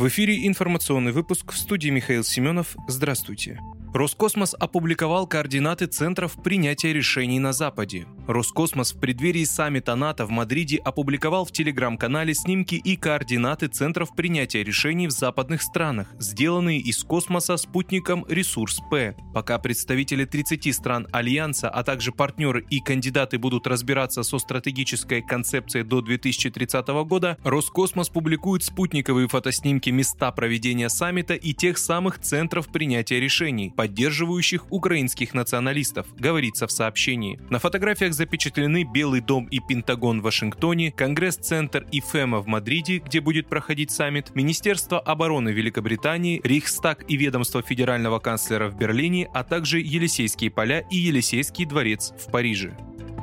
В эфире информационный выпуск в студии Михаил Семенов. Здравствуйте. Роскосмос опубликовал координаты центров принятия решений на Западе. Роскосмос в преддверии саммита НАТО в Мадриде опубликовал в телеграм-канале снимки и координаты центров принятия решений в западных странах, сделанные из космоса спутником «Ресурс-П». Пока представители 30 стран Альянса, а также партнеры и кандидаты будут разбираться со стратегической концепцией до 2030 года, Роскосмос публикует спутниковые фотоснимки места проведения саммита и тех самых центров принятия решений, поддерживающих украинских националистов, говорится в сообщении. На фотографиях запечатлены Белый дом и Пентагон в Вашингтоне, Конгресс-центр и ФЭМА в Мадриде, где будет проходить саммит, Министерство обороны Великобритании, Рейхстаг и ведомство федерального канцлера в Берлине, а также Елисейские поля и Елисейский дворец в Париже.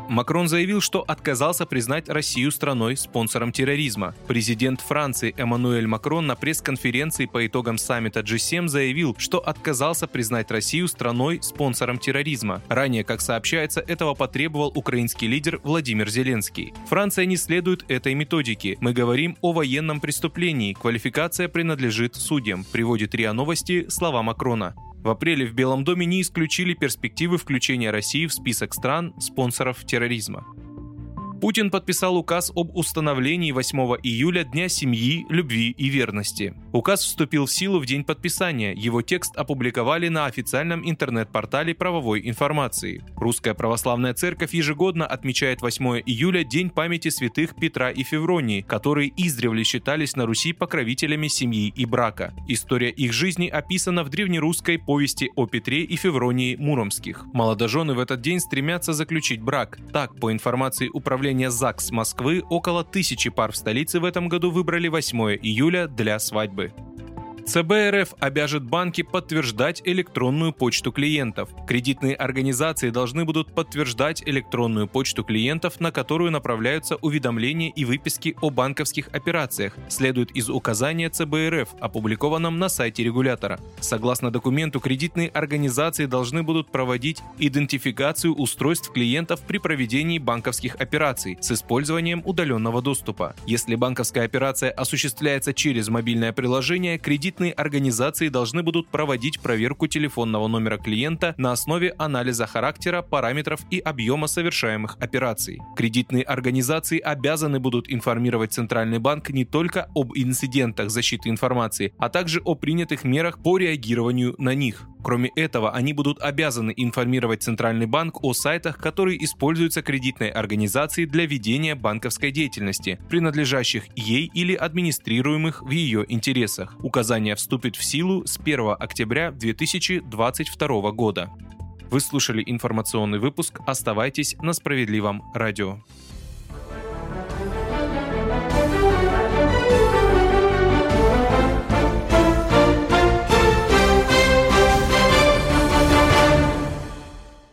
Макрон заявил, что отказался признать Россию страной спонсором терроризма. Президент Франции Эммануэль Макрон на пресс-конференции по итогам саммита G7 заявил, что отказался признать Россию страной спонсором терроризма. Ранее, как сообщается, этого потребовал украинский лидер Владимир Зеленский. Франция не следует этой методике. Мы говорим о военном преступлении. Квалификация принадлежит судьям, приводит РИА Новости слова Макрона. В апреле в Белом доме не исключили перспективы включения России в список стран, спонсоров терроризма. Путин подписал указ об установлении 8 июля Дня семьи, любви и верности. Указ вступил в силу в день подписания. Его текст опубликовали на официальном интернет-портале правовой информации. Русская православная церковь ежегодно отмечает 8 июля День памяти святых Петра и Февронии, которые издревле считались на Руси покровителями семьи и брака. История их жизни описана в древнерусской повести о Петре и Февронии Муромских. Молодожены в этот день стремятся заключить брак. Так, по информации управления управления ЗАГС Москвы около тысячи пар в столице в этом году выбрали 8 июля для свадьбы. ЦБ РФ обяжет банки подтверждать электронную почту клиентов. Кредитные организации должны будут подтверждать электронную почту клиентов, на которую направляются уведомления и выписки о банковских операциях, следует из указания ЦБ РФ, опубликованном на сайте регулятора. Согласно документу, кредитные организации должны будут проводить идентификацию устройств клиентов при проведении банковских операций с использованием удаленного доступа. Если банковская операция осуществляется через мобильное приложение, кредит кредитные организации должны будут проводить проверку телефонного номера клиента на основе анализа характера, параметров и объема совершаемых операций. Кредитные организации обязаны будут информировать Центральный банк не только об инцидентах защиты информации, а также о принятых мерах по реагированию на них. Кроме этого, они будут обязаны информировать Центральный банк о сайтах, которые используются кредитной организацией для ведения банковской деятельности, принадлежащих ей или администрируемых в ее интересах. Указание вступит в силу с 1 октября 2022 года. Вы слушали информационный выпуск. Оставайтесь на справедливом радио.